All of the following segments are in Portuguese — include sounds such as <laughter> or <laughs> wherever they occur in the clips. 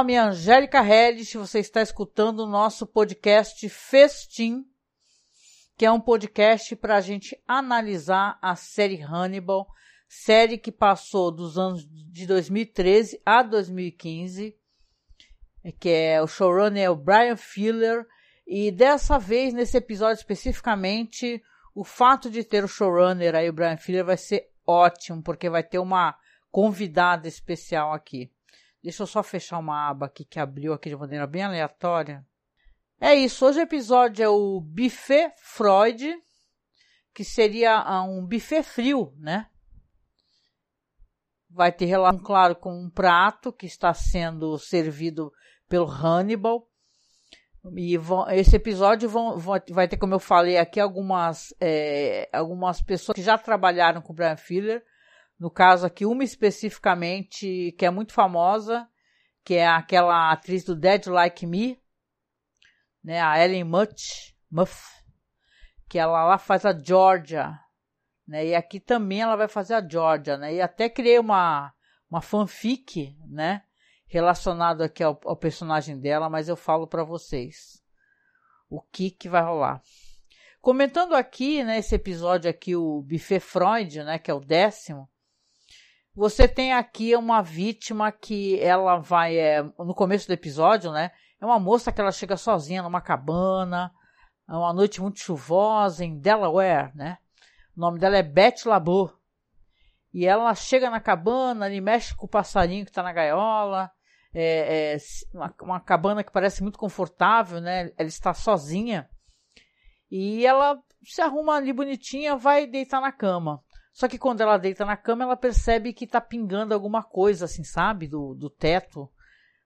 Nome é Angélica Hellis, você está escutando o nosso podcast Festim, que é um podcast para a gente analisar a série Hannibal, série que passou dos anos de 2013 a 2015, que é o showrunner é o Brian Fuller, e dessa vez, nesse episódio especificamente, o fato de ter o showrunner aí, o Brian Fuller, vai ser ótimo, porque vai ter uma convidada especial aqui. Deixa eu só fechar uma aba aqui que abriu aqui de maneira bem aleatória. É isso, hoje o episódio é o buffet Freud, que seria ah, um buffet frio, né? Vai ter relação, claro, com um prato que está sendo servido pelo Hannibal. E vão, esse episódio vão, vão, vai ter, como eu falei aqui, algumas, é, algumas pessoas que já trabalharam com o Brian Filler no caso aqui, uma especificamente que é muito famosa, que é aquela atriz do Dead Like Me, né, a Ellen Muth, Muff, que ela lá faz a Georgia, né, e aqui também ela vai fazer a Georgia, né, e até criei uma, uma fanfic, né, relacionado aqui ao, ao personagem dela, mas eu falo para vocês o que que vai rolar. Comentando aqui, né, esse episódio aqui, o Buffet Freud, né, que é o décimo, você tem aqui uma vítima que ela vai, é, no começo do episódio, né? É uma moça que ela chega sozinha numa cabana, é uma noite muito chuvosa em Delaware, né? O nome dela é Beth Labor. E ela chega na cabana e mexe com o passarinho que está na gaiola. É, é uma, uma, cabana que parece muito confortável, né? Ela está sozinha. E ela se arruma ali bonitinha, vai deitar na cama. Só que quando ela deita na cama, ela percebe que tá pingando alguma coisa, assim, sabe? Do, do teto.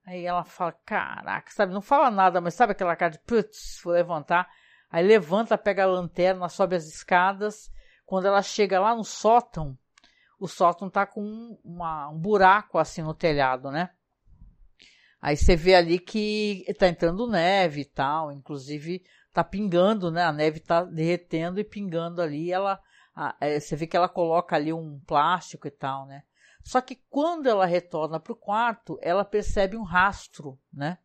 Aí ela fala, caraca, sabe? Não fala nada, mas sabe aquela cara de, putz, vou levantar. Aí levanta, pega a lanterna, sobe as escadas. Quando ela chega lá no sótão, o sótão tá com uma, um buraco assim no telhado, né? Aí você vê ali que tá entrando neve e tal, inclusive tá pingando, né? A neve tá derretendo e pingando ali. Ela ah, é, você vê que ela coloca ali um plástico e tal, né? Só que quando ela retorna para o quarto, ela percebe um rastro, né?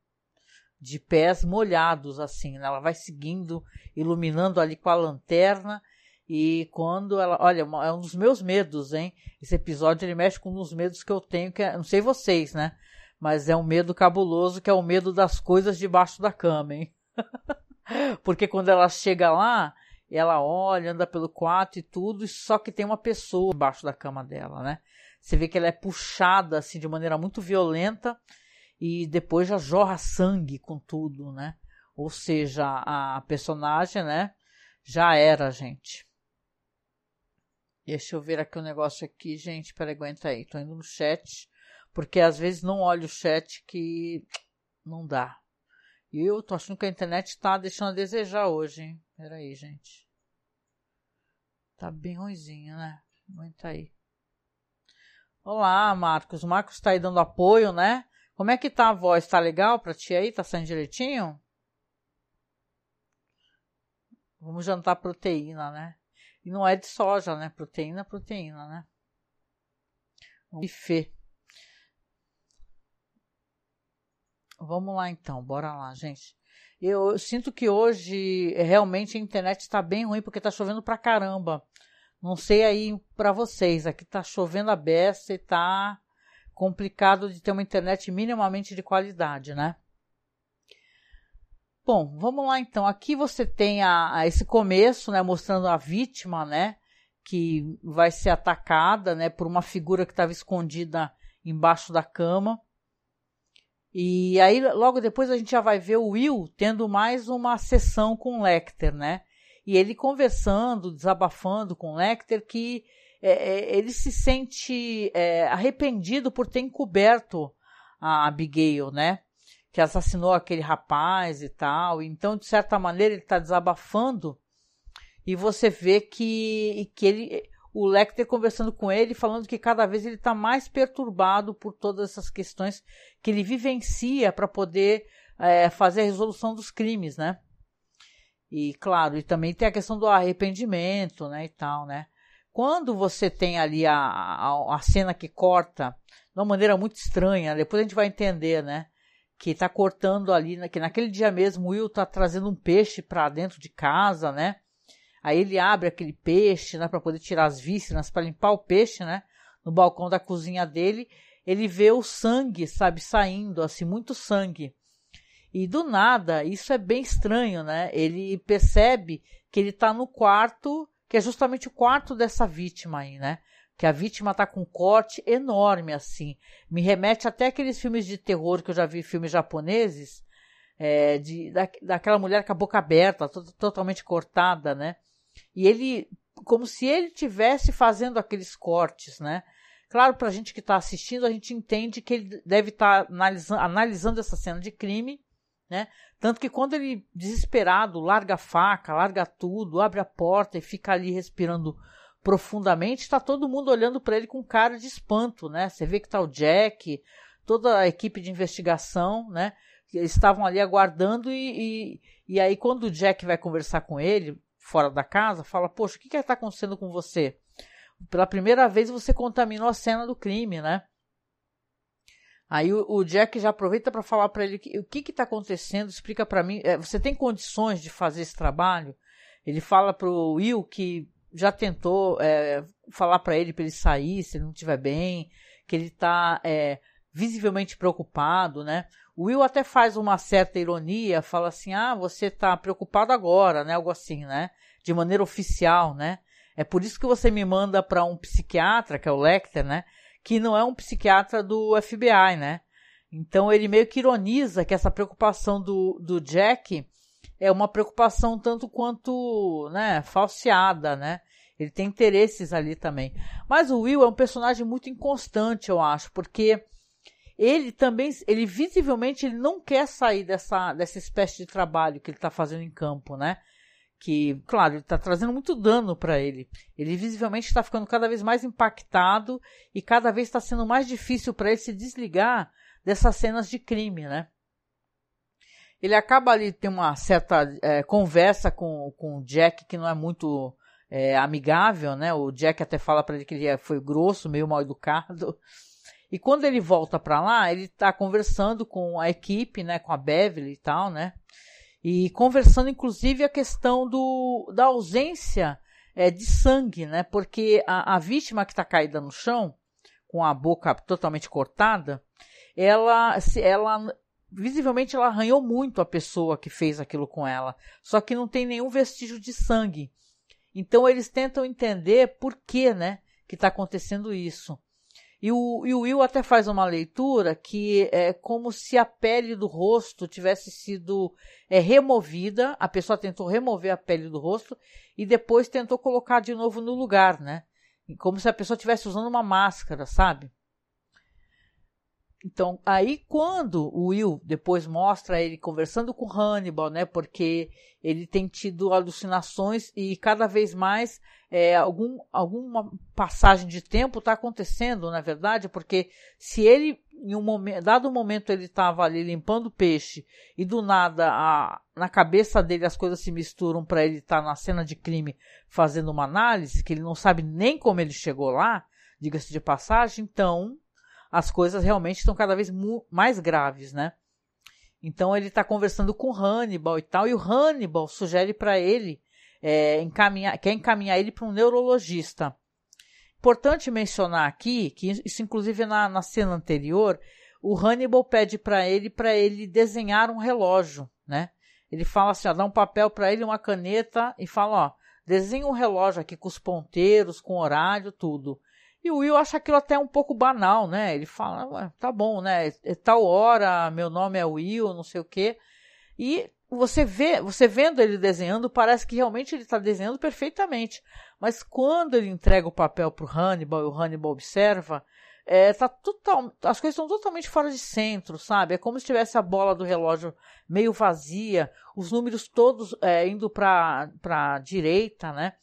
De pés molhados, assim, né? Ela vai seguindo, iluminando ali com a lanterna. E quando ela. Olha, é um dos meus medos, hein? Esse episódio ele mexe com um dos medos que eu tenho, que é, não sei vocês, né? Mas é um medo cabuloso, que é o medo das coisas debaixo da cama, hein? <laughs> Porque quando ela chega lá, ela olha, anda pelo quarto e tudo, só que tem uma pessoa embaixo da cama dela, né? Você vê que ela é puxada assim de maneira muito violenta e depois já jorra sangue com tudo, né? Ou seja, a personagem, né, já era, gente. Deixa eu ver aqui o um negócio aqui, gente. Peraí, aguenta aí. Tô indo no chat, porque às vezes não olho o chat que não dá. E eu tô achando que a internet tá deixando a desejar hoje, hein? Pera aí, gente. Tá bem ruimzinho, né? Aguenta aí. Olá, Marcos. O Marcos tá aí dando apoio, né? Como é que tá a voz? Tá legal pra ti aí? Tá saindo direitinho? Vamos jantar proteína, né? E não é de soja, né? Proteína, proteína, né? Buffet. Vamos lá então, bora lá, gente. Eu sinto que hoje realmente a internet está bem ruim porque está chovendo pra caramba. Não sei aí para vocês, aqui está chovendo a beça e está complicado de ter uma internet minimamente de qualidade, né? Bom, vamos lá então. Aqui você tem a, a esse começo, né, mostrando a vítima, né, que vai ser atacada, né, por uma figura que estava escondida embaixo da cama. E aí, logo depois, a gente já vai ver o Will tendo mais uma sessão com o Lecter, né? E ele conversando, desabafando com o Lecter, que é, é, ele se sente é, arrependido por ter encoberto a Abigail, né? Que assassinou aquele rapaz e tal. Então, de certa maneira, ele está desabafando e você vê que, que ele o Lecter conversando com ele, falando que cada vez ele está mais perturbado por todas essas questões que ele vivencia para poder é, fazer a resolução dos crimes, né? E claro, e também tem a questão do arrependimento, né, e tal, né? quando você tem ali a, a, a cena que corta de uma maneira muito estranha, depois a gente vai entender, né? Que tá cortando ali, né, que naquele dia mesmo o Will tá trazendo um peixe para dentro de casa, né? Aí ele abre aquele peixe, né, para poder tirar as vísceras, para limpar o peixe, né? No balcão da cozinha dele, ele vê o sangue, sabe, saindo, assim, muito sangue. E do nada, isso é bem estranho, né? Ele percebe que ele está no quarto, que é justamente o quarto dessa vítima aí, né? Que a vítima está com um corte enorme, assim. Me remete até aqueles filmes de terror que eu já vi, filmes japoneses, é, de, da, daquela mulher com a boca aberta, totalmente cortada, né? E ele, como se ele tivesse fazendo aqueles cortes, né? Claro, para a gente que está assistindo, a gente entende que ele deve estar tá analisando, analisando essa cena de crime né? Tanto que quando ele, desesperado, larga a faca, larga tudo, abre a porta e fica ali respirando profundamente, está todo mundo olhando para ele com cara de espanto, né? Você vê que está o Jack, toda a equipe de investigação, né? Eles estavam ali aguardando e, e, e aí quando o Jack vai conversar com ele, fora da casa, fala, poxa, o que está acontecendo com você? Pela primeira vez você contaminou a cena do crime, né? Aí o, Jack já aproveita para falar para ele o que está acontecendo, explica para mim. É, você tem condições de fazer esse trabalho? Ele fala para o Will que já tentou é, falar para ele para ele sair se ele não estiver bem, que ele está é, visivelmente preocupado, né? Will até faz uma certa ironia, fala assim: ah, você está preocupado agora, né? Algo assim, né? De maneira oficial, né? É por isso que você me manda para um psiquiatra, que é o Lecter, né? que não é um psiquiatra do FBI, né? Então ele meio que ironiza que essa preocupação do, do Jack é uma preocupação tanto quanto, né, falseada, né? Ele tem interesses ali também. Mas o Will é um personagem muito inconstante, eu acho, porque ele também, ele visivelmente ele não quer sair dessa, dessa espécie de trabalho que ele está fazendo em campo, né? que, claro, ele está trazendo muito dano para ele. Ele visivelmente está ficando cada vez mais impactado e cada vez está sendo mais difícil para ele se desligar dessas cenas de crime, né? Ele acaba ali ter uma certa é, conversa com, com o Jack que não é muito é, amigável, né? O Jack até fala para ele que ele é, foi grosso, meio mal educado. E quando ele volta para lá, ele está conversando com a equipe, né? Com a Beverly e tal, né? e conversando inclusive a questão do, da ausência é, de sangue, né? Porque a, a vítima que está caída no chão, com a boca totalmente cortada, ela, ela visivelmente ela arranhou muito a pessoa que fez aquilo com ela, só que não tem nenhum vestígio de sangue. Então eles tentam entender por que, né, que está acontecendo isso. E o, e o Will até faz uma leitura que é como se a pele do rosto tivesse sido é, removida, a pessoa tentou remover a pele do rosto e depois tentou colocar de novo no lugar, né? Como se a pessoa estivesse usando uma máscara, sabe? Então, aí quando o Will depois mostra ele conversando com Hannibal, né? Porque ele tem tido alucinações e cada vez mais é, algum, alguma passagem de tempo está acontecendo, na verdade, porque se ele, em um momento, dado momento, ele estava ali limpando peixe e do nada a, na cabeça dele as coisas se misturam para ele estar tá na cena de crime fazendo uma análise, que ele não sabe nem como ele chegou lá, diga-se de passagem, então as coisas realmente estão cada vez mais graves, né? Então ele está conversando com Hannibal e tal, e o Hannibal sugere para ele é, encaminhar, quer encaminhar ele para um neurologista. Importante mencionar aqui que isso, inclusive na, na cena anterior, o Hannibal pede para ele para ele desenhar um relógio, né? Ele fala assim, ó, dá um papel para ele, uma caneta e fala, ó, desenha um relógio aqui com os ponteiros, com horário, tudo. E o Will acha aquilo até um pouco banal, né? Ele fala, tá bom, né? É tal hora, meu nome é Will, não sei o quê. E você vê, você vendo ele desenhando, parece que realmente ele está desenhando perfeitamente. Mas quando ele entrega o papel para o Hannibal e o Hannibal observa, é, tá total, as coisas estão totalmente fora de centro, sabe? É como se tivesse a bola do relógio meio vazia, os números todos é, indo para a direita, né?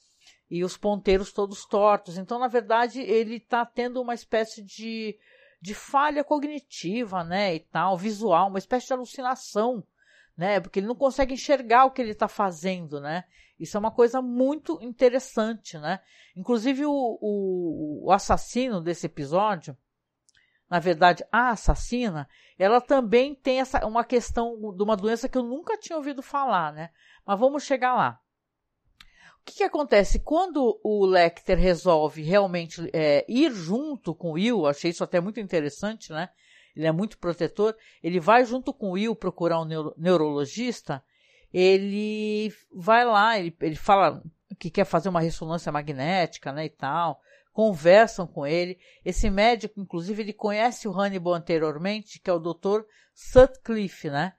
E os ponteiros todos tortos. Então, na verdade, ele está tendo uma espécie de, de falha cognitiva, né, e tal, visual, uma espécie de alucinação, né? Porque ele não consegue enxergar o que ele está fazendo, né? Isso é uma coisa muito interessante, né? Inclusive o, o, o assassino desse episódio, na verdade, a assassina, ela também tem essa, uma questão de uma doença que eu nunca tinha ouvido falar, né? Mas vamos chegar lá. O que, que acontece? Quando o Lecter resolve realmente é, ir junto com o Will, achei isso até muito interessante, né? Ele é muito protetor. Ele vai junto com o Will procurar um neuro, neurologista. Ele vai lá, ele, ele fala que quer fazer uma ressonância magnética, né, e tal conversam com ele. Esse médico, inclusive, ele conhece o Hannibal anteriormente, que é o Dr. Sutcliffe, né?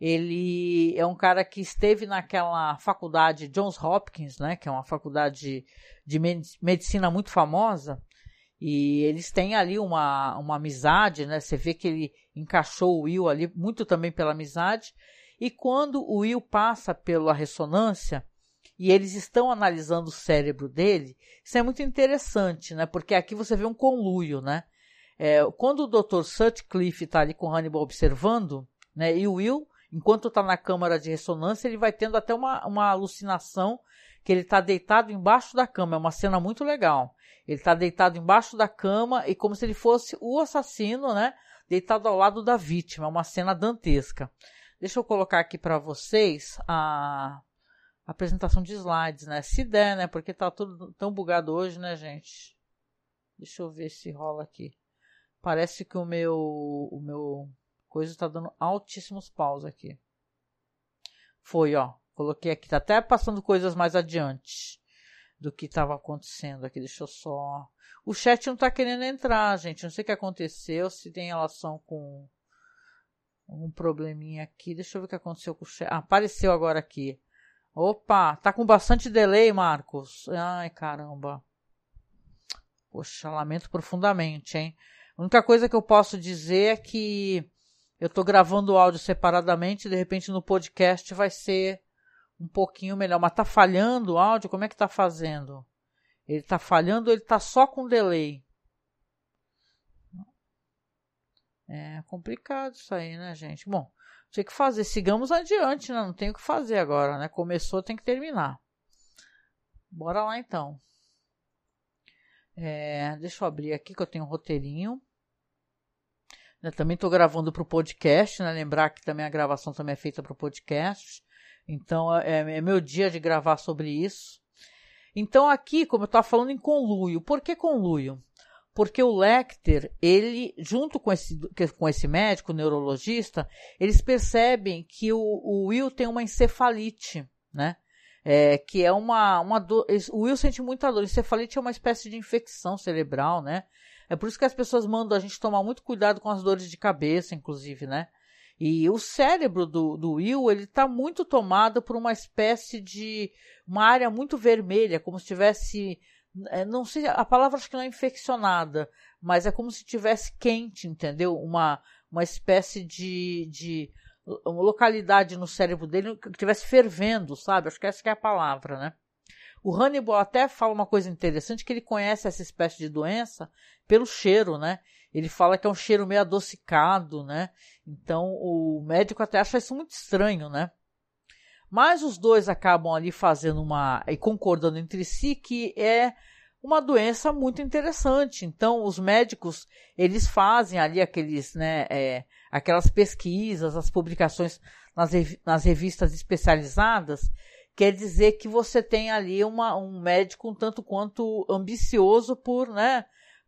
Ele é um cara que esteve naquela faculdade Johns Hopkins, né? Que é uma faculdade de medicina muito famosa. E eles têm ali uma, uma amizade, né? Você vê que ele encaixou o Will ali muito também pela amizade. E quando o Will passa pela ressonância, e eles estão analisando o cérebro dele, isso é muito interessante, né? Porque aqui você vê um conluio, né? É, quando o Dr. Sutcliffe está ali com Hannibal observando, né? E o Will, enquanto está na câmara de ressonância, ele vai tendo até uma, uma alucinação que ele está deitado embaixo da cama. É uma cena muito legal. Ele está deitado embaixo da cama e como se ele fosse o assassino, né? Deitado ao lado da vítima. É uma cena dantesca. Deixa eu colocar aqui para vocês a apresentação de slides, né? Se der, né? Porque tá tudo tão bugado hoje, né, gente? Deixa eu ver se rola aqui. Parece que o meu o meu coisa está dando altíssimos paus aqui. Foi, ó. Coloquei aqui, tá até passando coisas mais adiante do que estava acontecendo aqui. Deixa eu só. O chat não está querendo entrar, gente. Não sei o que aconteceu, se tem relação com um probleminha aqui. Deixa eu ver o que aconteceu com o chat. Ah, apareceu agora aqui. Opa, tá com bastante delay, Marcos. Ai, caramba. Poxa, lamento profundamente, hein? A única coisa que eu posso dizer é que eu tô gravando o áudio separadamente, de repente no podcast vai ser um pouquinho melhor. Mas tá falhando o áudio? Como é que tá fazendo? Ele tá falhando ou ele tá só com delay? É complicado isso aí, né, gente? Bom, tinha que fazer. Sigamos adiante, né? Não tem o que fazer agora, né? Começou, tem que terminar. Bora lá então. É, deixa eu abrir aqui que eu tenho um roteirinho. Eu também estou gravando para o podcast, né? Lembrar que também a gravação também é feita para o podcast. Então é, é, meu dia de gravar sobre isso. Então aqui, como eu estava falando em conluio, por que conluio? porque o Lecter, ele, junto com esse, com esse médico, neurologista, eles percebem que o, o Will tem uma encefalite, né? É, que é uma, uma dor. O Will sente muita dor. Encefalite é uma espécie de infecção cerebral, né? É por isso que as pessoas mandam a gente tomar muito cuidado com as dores de cabeça, inclusive, né? E o cérebro do, do Will, ele está muito tomado por uma espécie de. uma área muito vermelha, como se tivesse é, não sei, a palavra acho que não é infeccionada, mas é como se tivesse quente, entendeu? Uma, uma espécie de, de uma localidade no cérebro dele que estivesse fervendo, sabe? Acho que essa que é a palavra, né? O Hannibal até fala uma coisa interessante, que ele conhece essa espécie de doença pelo cheiro, né? Ele fala que é um cheiro meio adocicado, né? Então o médico até acha isso muito estranho, né? Mas os dois acabam ali fazendo uma. e concordando entre si que é uma doença muito interessante. Então, os médicos, eles fazem ali aqueles, né, é, aquelas pesquisas, as publicações nas, nas revistas especializadas, quer dizer que você tem ali uma, um médico um tanto quanto ambicioso por, né,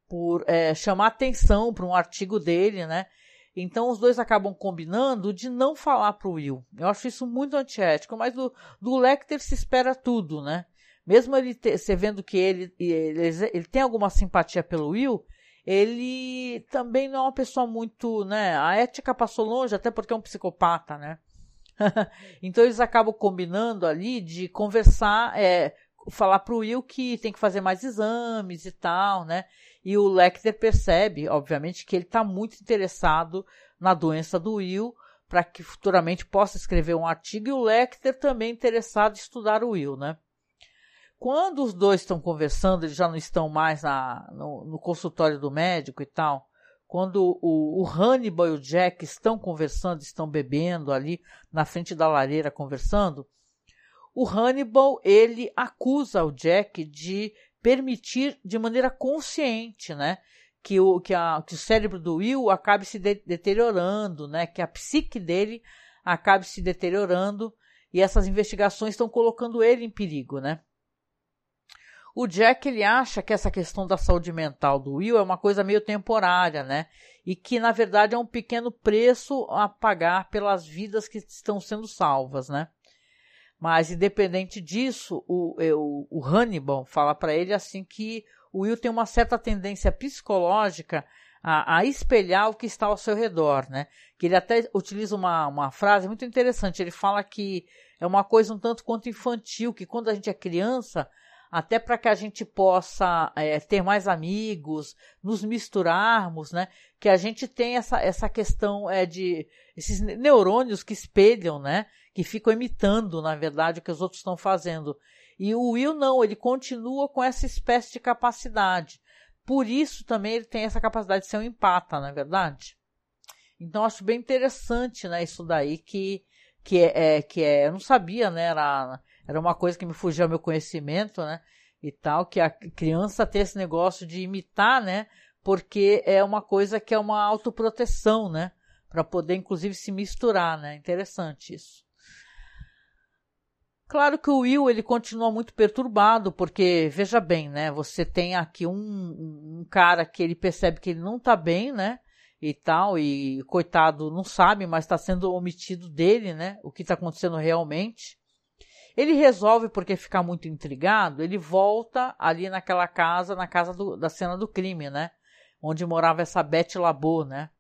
por é, chamar atenção para um artigo dele, né, então os dois acabam combinando de não falar pro Will. Eu acho isso muito antiético, mas do, do Lecter se espera tudo, né? Mesmo ele ter, você vendo que ele, ele, ele tem alguma simpatia pelo Will, ele também não é uma pessoa muito, né? A ética passou longe, até porque é um psicopata, né? <laughs> então eles acabam combinando ali de conversar, é, falar pro Will que tem que fazer mais exames e tal, né? E o Lecter percebe, obviamente, que ele está muito interessado na doença do Will, para que futuramente possa escrever um artigo, e o Lecter também interessado em estudar o Will, né? Quando os dois estão conversando, eles já não estão mais na, no, no consultório do médico e tal, quando o, o Hannibal e o Jack estão conversando, estão bebendo ali na frente da lareira conversando, o Hannibal ele acusa o Jack de permitir de maneira consciente, né, que o, que, a, que o cérebro do Will acabe se de, deteriorando, né, que a psique dele acabe se deteriorando e essas investigações estão colocando ele em perigo, né? O Jack ele acha que essa questão da saúde mental do Will é uma coisa meio temporária, né? E que na verdade é um pequeno preço a pagar pelas vidas que estão sendo salvas, né? Mas independente disso, o, o, o Hannibal fala para ele assim que o Will tem uma certa tendência psicológica a, a, espelhar o que está ao seu redor, né? Que ele até utiliza uma, uma frase muito interessante. Ele fala que é uma coisa um tanto quanto infantil, que quando a gente é criança, até para que a gente possa é, ter mais amigos, nos misturarmos, né? Que a gente tem essa, essa questão é, de esses neurônios que espelham, né? Que ficam imitando, na verdade, o que os outros estão fazendo. E o Will não, ele continua com essa espécie de capacidade. Por isso também ele tem essa capacidade de ser um empata, não é verdade? Então acho bem interessante, né, isso daí que que é, é que é, eu não sabia, né, era era uma coisa que me fugia ao meu conhecimento, né? E tal, que a criança tem esse negócio de imitar, né? Porque é uma coisa que é uma autoproteção, né? Para poder, inclusive, se misturar, né? Interessante isso. Claro que o Will ele continua muito perturbado, porque veja bem, né? Você tem aqui um, um cara que ele percebe que ele não tá bem, né? E tal, e coitado não sabe, mas está sendo omitido dele, né? O que está acontecendo realmente. Ele resolve, porque fica muito intrigado, ele volta ali naquela casa, na casa do, da cena do crime, né? Onde morava essa Beth Labo, né?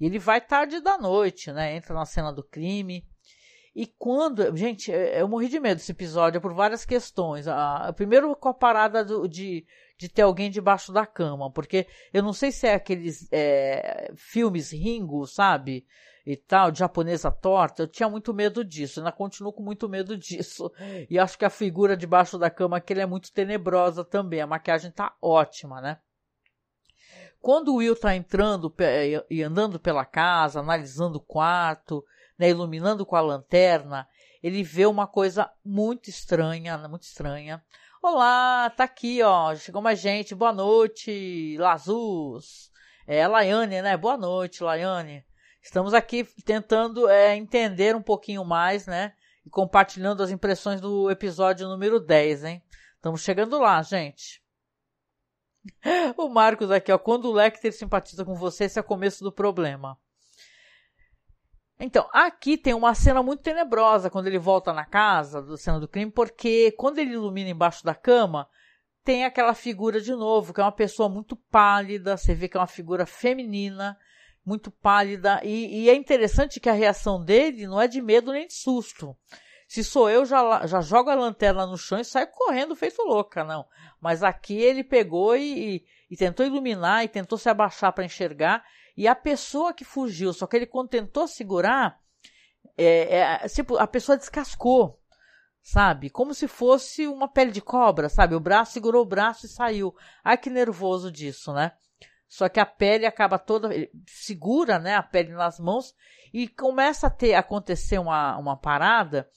E ele vai tarde da noite, né? Entra na cena do crime. E quando. Gente, eu morri de medo desse episódio por várias questões. A, primeiro com a parada do, de, de ter alguém debaixo da cama, porque eu não sei se é aqueles é, filmes Ringo, sabe? E tal, japonesa torta, eu tinha muito medo disso, ainda continuo com muito medo <laughs> disso. E acho que a figura debaixo da cama aqui é muito tenebrosa também, a maquiagem tá ótima, né? Quando o Will tá entrando e andando pela casa, analisando o quarto, né, iluminando com a lanterna, ele vê uma coisa muito estranha, muito estranha. Olá, tá aqui, ó, chegou mais gente, boa noite, Lazus. É Laiane, né? Boa noite, Laiane. Estamos aqui tentando é, entender um pouquinho mais, né? E compartilhando as impressões do episódio número 10, hein? Estamos chegando lá, gente. <laughs> O Marcos aqui, ó. Quando o Lecter simpatiza com você, esse é o começo do problema. Então, aqui tem uma cena muito tenebrosa quando ele volta na casa, do cena do crime, porque quando ele ilumina embaixo da cama, tem aquela figura de novo, que é uma pessoa muito pálida, você vê que é uma figura feminina, muito pálida. E, e, é interessante que a reação dele não é de medo nem de susto. Se sou eu, já, já jogo a lanterna no chão e saio correndo feito louca, não. Mas aqui ele pegou e, e, tentou iluminar e tentou se abaixar para enxergar. E a pessoa que fugiu, só que ele quando tentou segurar, é, é, tipo, a pessoa descascou, sabe? Como se fosse uma pele de cobra, sabe? O braço segurou o braço e saiu. Ai que nervoso disso, né? Só que a pele acaba toda, segura, né, a pele nas mãos e começa a ter acontecer uma, uma parada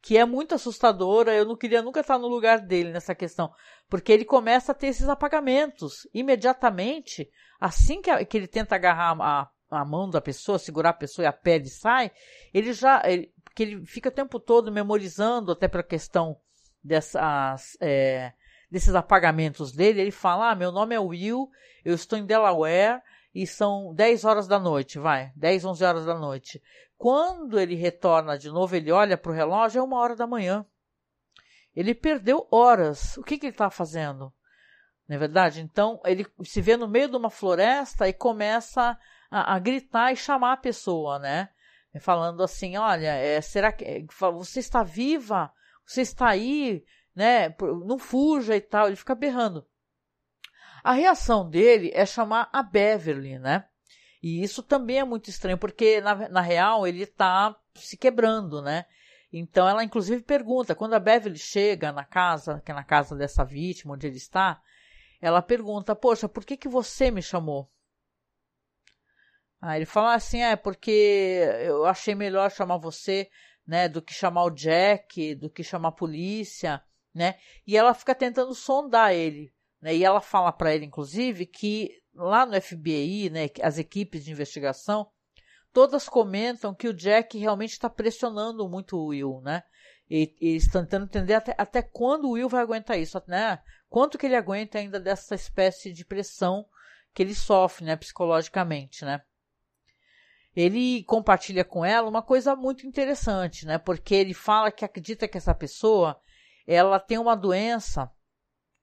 que é muito assustadora. Eu não queria nunca estar no lugar dele nessa questão, porque ele começa a ter esses apagamentos imediatamente, assim que, que ele tenta agarrar a, a mão da pessoa, segurar a pessoa e a pele sai, ele já, ele, porque ele fica o tempo todo memorizando até para a questão dessas é, desses apagamentos dele, ele fala: Ah, meu nome é Will, eu estou em Delaware e são 10 horas da noite, vai, 10, 11 horas da noite. Quando ele retorna de novo, ele olha para o relógio, é uma hora da manhã. Ele perdeu horas. O que, que ele está fazendo? Não é verdade? Então, ele se vê no meio de uma floresta e começa a, a gritar e chamar a pessoa, né? Falando assim: Olha, é, será que você está viva? Você está aí? Né? Não fuja e tal. Ele fica berrando. A reação dele é chamar a Beverly, né? E isso também é muito estranho, porque na, na real ele está se quebrando, né? Então ela inclusive pergunta, quando a Beverly chega na casa, que é na casa dessa vítima, onde ele está, ela pergunta, poxa, por que, que você me chamou? Aí ele fala assim, é porque eu achei melhor chamar você, né, do que chamar o Jack, do que chamar a polícia, né? E ela fica tentando sondar ele, né? E ela fala para ele, inclusive, que lá no FBI, né, as equipes de investigação, todas comentam que o Jack realmente está pressionando muito o Will, né? E, e estão tentando entender até, até quando o Will vai aguentar isso, né? Quanto que ele aguenta ainda dessa espécie de pressão que ele sofre, né, psicologicamente, né? Ele compartilha com ela uma coisa muito interessante, né? Porque ele fala que acredita que essa pessoa ela tem uma doença.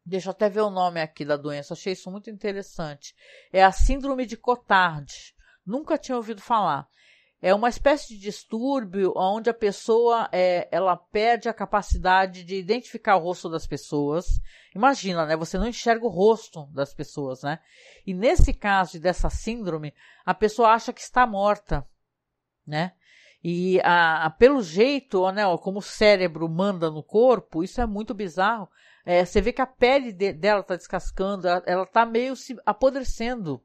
Deixa eu até ver o nome aqui da doença, achei isso muito interessante. É a Síndrome de Cotard. Nunca tinha ouvido falar. É uma espécie de distúrbio onde a pessoa é, ela perde a capacidade de identificar o rosto das pessoas. Imagina, né? Você não enxerga o rosto das pessoas, né? E nesse caso dessa síndrome, a pessoa acha que está morta, né? E a, a, pelo jeito, né, como o cérebro manda no corpo, isso é muito bizarro. É, você vê que a pele de, dela está descascando, ela está meio se apodrecendo,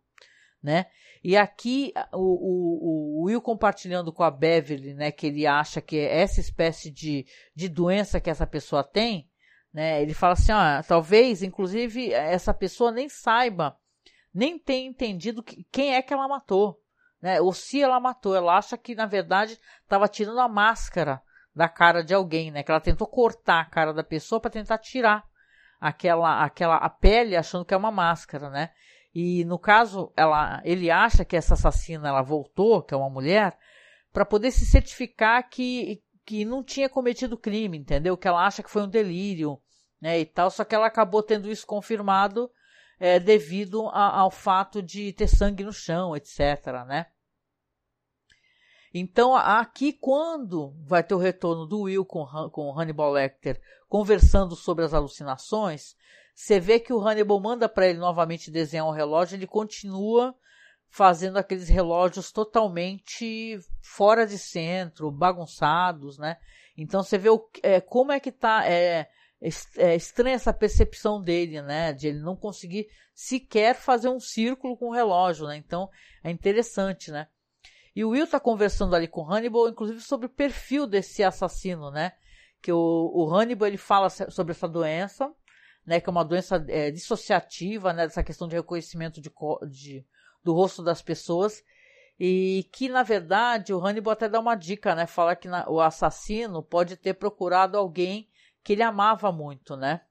né? E aqui o, o, o, Will compartilhando com a Beverly, né, que ele acha que é essa espécie de, de doença que essa pessoa tem, né? Ele fala assim, ó, talvez, inclusive, essa pessoa nem saiba, nem tenha entendido que, quem é que ela matou, né? Ou se ela matou, ela acha que na verdade estava tirando a máscara da cara de alguém, né? Que ela tentou cortar a cara da pessoa para tentar tirar aquela aquela a pele achando que é uma máscara, né? E no caso, ela, ele acha que essa assassina ela voltou, que é uma mulher, para poder se certificar que, que não tinha cometido crime, entendeu? Que ela acha que foi um delírio, né, e tal. Só que ela acabou tendo isso confirmado é, devido a, ao fato de ter sangue no chão, etc, né? Então, aqui, quando vai ter o retorno do Will com, com Hannibal Lecter conversando sobre as alucinações, você vê que o Hannibal manda para ele novamente desenhar um relógio, ele continua fazendo aqueles relógios totalmente fora de centro, bagunçados, né? Então você vê o, é, como é que tá é, é, estranha essa percepção dele, né? De ele não conseguir sequer fazer um círculo com o relógio, né? Então é interessante, né? E o Will está conversando ali com o Hannibal, inclusive sobre o perfil desse assassino, né? Que o, o Hannibal ele fala sobre essa doença né, que é uma doença é, dissociativa, né, dessa questão de reconhecimento de, de, do rosto das pessoas, e que, na verdade, o Hannibal até dá uma dica, né, fala que na, o assassino pode ter procurado alguém que ele amava muito, né,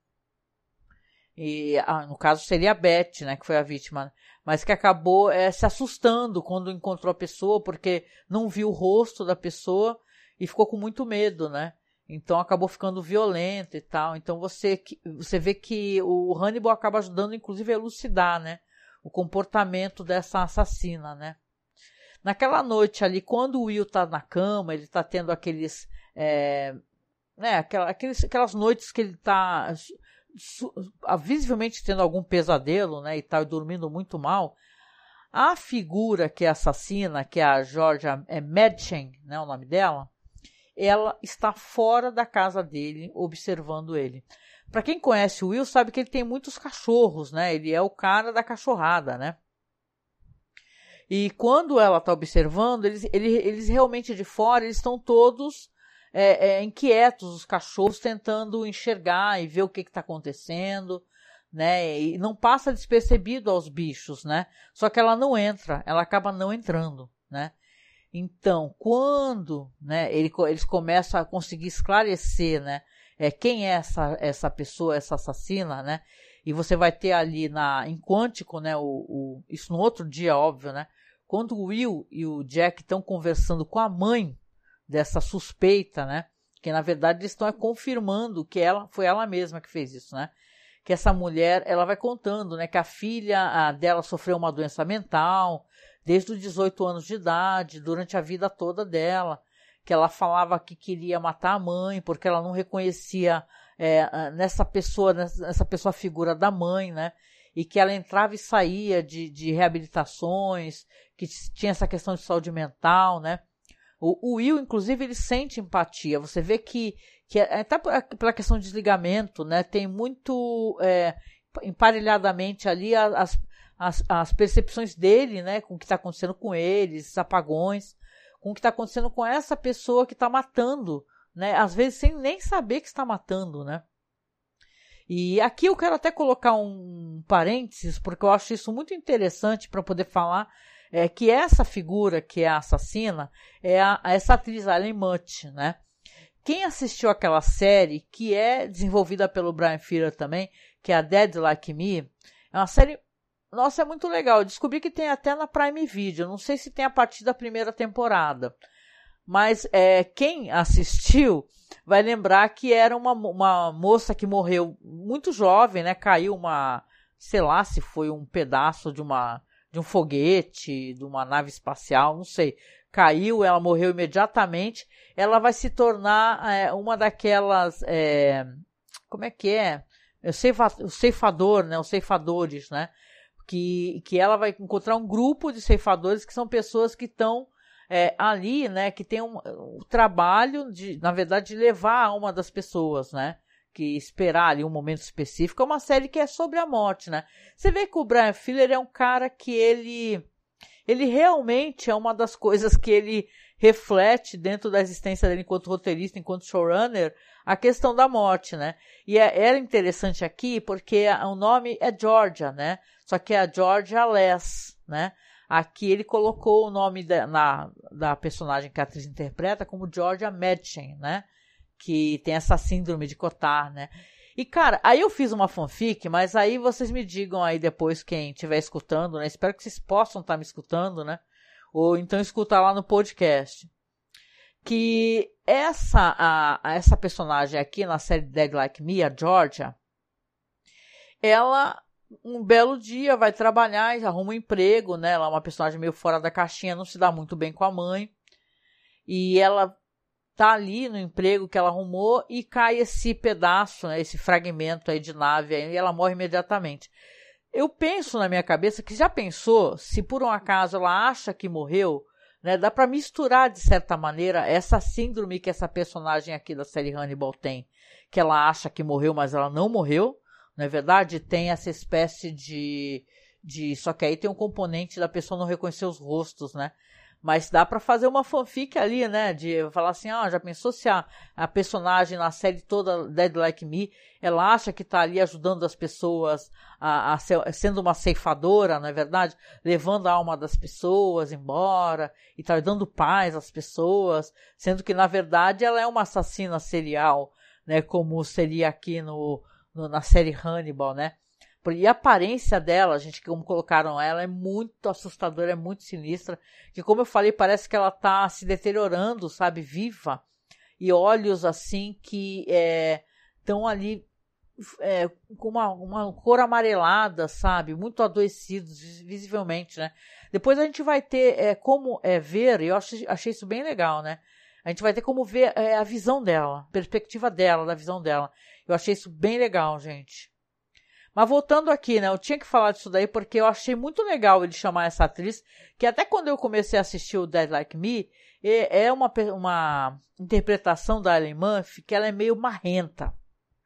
e ah, no caso seria a Beth, né, que foi a vítima, mas que acabou é, se assustando quando encontrou a pessoa, porque não viu o rosto da pessoa e ficou com muito medo, né, então acabou ficando violento e tal. Então você, você vê que o Hannibal acaba ajudando, inclusive, a elucidar, né? O comportamento dessa assassina, né? Naquela noite ali, quando o Will tá na cama, ele tá tendo aqueles. É, né, aquelas, aquelas noites que ele tá visivelmente tendo algum pesadelo, né, e tal, e dormindo muito mal. A figura que é assassina, que é a Georgia é Madchen, né, o nome dela, ela está fora da casa dele, observando ele. Para quem conhece o Will, sabe que ele tem muitos cachorros, né? Ele é o cara da cachorrada, né? E quando ela está observando, eles, eles, eles, realmente de fora, eles estão todos é, é, inquietos, os cachorros tentando enxergar e ver o que está acontecendo, né? E não passa despercebido aos bichos, né? Só que ela não entra, ela acaba não entrando, né? Então, quando né, ele, eles começam a conseguir esclarecer né, é, quem é essa, essa pessoa, essa assassina, né? E você vai ter ali na, em Quântico, né, o, o, isso no outro dia, óbvio, né? Quando o Will e o Jack estão conversando com a mãe dessa suspeita, né? Que na verdade eles estão confirmando que ela foi ela mesma que fez isso, né? Que essa mulher, ela vai contando, né? Que a filha a dela sofreu uma doença mental, desde os 18 anos de idade, durante a vida toda dela, que ela falava que queria matar a mãe porque ela não reconhecia é, nessa pessoa, nessa pessoa figura da mãe, né? E que ela entrava e saía de, de reabilitações, que tinha essa questão de saúde mental, né? O, o Will, inclusive, ele sente empatia. Você vê que, que até pela questão de desligamento, né? Tem muito é, emparelhadamente ali as, as, as percepções dele, né, com o que está acontecendo com eles, esses apagões, com o que está acontecendo com essa pessoa que está matando, né, às vezes sem nem saber que está matando, né. E aqui eu quero até colocar um parênteses, porque eu acho isso muito interessante para poder falar é, que essa figura que é a assassina é a, essa atriz Ellen Mutt, né? Quem assistiu aquela série, que é desenvolvida pelo Brian Fuller também, que é a Dead Like Me, é uma série nossa, é muito legal. Eu descobri que tem até na Prime Video. Não sei se tem a partir da primeira temporada. Mas é, quem assistiu vai lembrar que era uma, uma moça que morreu muito jovem, né? Caiu uma, sei lá se foi um pedaço de uma de um foguete, de uma nave espacial, não sei. Caiu, ela morreu imediatamente. Ela vai se tornar é, uma daquelas. É, como é que é? O, ceifa, o ceifador, né? Os ceifadores, né? que, que ela vai encontrar um grupo de ceifadores que são pessoas que estão é, ali, né, que tem um, um, trabalho de, na verdade, de levar a alma das pessoas, né, que esperar ali um momento específico. É uma série que é sobre a morte, né. Você vê que o Brian Fuller é um cara que ele, ele realmente é uma das coisas que ele reflete dentro da existência dele enquanto roteirista, enquanto showrunner, a questão da morte, né? E é, era interessante aqui porque o nome é Georgia, né? Só que é a Georgia Les, né? Aqui ele colocou o nome da, na, da personagem que a atriz interpreta como Georgia Madchen, né? Que tem essa síndrome de Cotard, né? E, cara, aí eu fiz uma fanfic, mas aí vocês me digam aí depois quem estiver escutando, né? Espero que vocês possam estar me escutando, né? ou então escutar lá no podcast. Que essa, a, essa personagem aqui na série Dead Like Me, a Georgia, ela um belo dia vai trabalhar e arruma um emprego, né? Ela é uma personagem meio fora da caixinha, não se dá muito bem com a mãe. E ela tá ali no emprego que ela arrumou e cai esse pedaço, né, esse fragmento aí de nave aí, e ela morre imediatamente. Eu penso na minha cabeça que já pensou se por um acaso ela acha que morreu, né? Dá para misturar de certa maneira essa síndrome que essa personagem aqui da série Hannibal tem, que ela acha que morreu, mas ela não morreu, não é verdade? Tem essa espécie de de só que aí tem um componente da pessoa não reconhecer os rostos, né? Mas dá para fazer uma fanfic ali, né? De falar assim, ah, já pensou se a, a personagem na série toda Dead Like Me, ela acha que tá ali ajudando as pessoas a, a ser, sendo uma ceifadora, não é verdade? Levando a alma das pessoas embora e tá dando paz às pessoas, sendo que na verdade ela é uma assassina serial, né? Como seria aqui no, no na série Hannibal, né? E a aparência dela, gente, como colocaram ela, é muito assustadora, é muito sinistra. Que, como eu falei, parece que ela tá se deteriorando, sabe? Viva. E olhos assim que estão é, ali é, com uma, uma cor amarelada, sabe? Muito adoecidos, visivelmente, né? Depois a gente vai ter é, como é, ver, eu achei, achei isso bem legal, né? A gente vai ter como ver é, a visão dela, perspectiva dela, da visão dela. Eu achei isso bem legal, gente. Mas voltando aqui, né? Eu tinha que falar disso daí porque eu achei muito legal ele chamar essa atriz, que até quando eu comecei a assistir o Dead Like Me, é uma, uma interpretação da Ellen Murphy que ela é meio marrenta,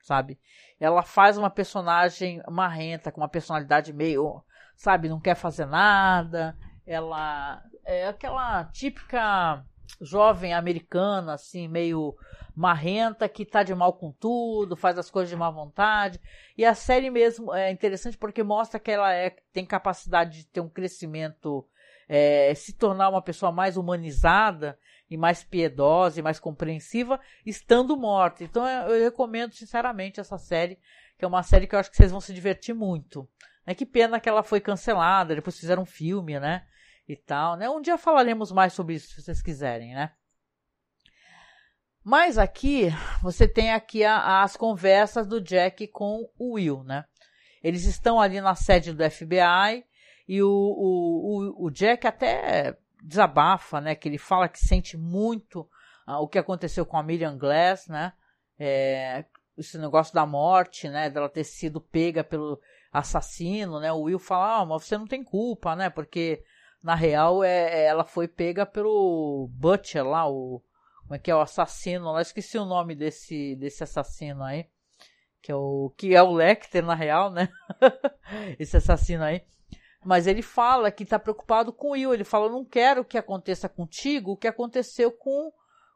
sabe? Ela faz uma personagem marrenta, com uma personalidade meio, sabe, não quer fazer nada. Ela é aquela típica jovem americana, assim, meio marrenta, que tá de mal com tudo, faz as coisas de má vontade. E a série mesmo é interessante porque mostra que ela é, tem capacidade de ter um crescimento, é, se tornar uma pessoa mais humanizada e mais piedosa e mais compreensiva, estando morta. Então eu recomendo sinceramente essa série, que é uma série que eu acho que vocês vão se divertir muito. É que pena que ela foi cancelada, depois fizeram um filme, né? E tal, né? Um dia falaremos mais sobre isso, se vocês quiserem, né? Mas aqui, você tem aqui a, as conversas do Jack com o Will, né? Eles estão ali na sede do FBI e o, o, o, o Jack até desabafa, né? Que ele fala que sente muito ah, o que aconteceu com a Miriam Glass, né? É, esse negócio da morte, né? Dela ter sido pega pelo assassino, né? O Will fala, ah, mas você não tem culpa, né? Porque na real, é, é, ela foi pega pelo Butcher lá, o. Como é que é o assassino lá? Esqueci o nome desse, desse assassino aí. Que é o. Que é o Lecter, na real, né? <laughs> Esse assassino aí. Mas ele fala que está preocupado com o Will. Ele fala: não quero que aconteça contigo o que aconteceu com,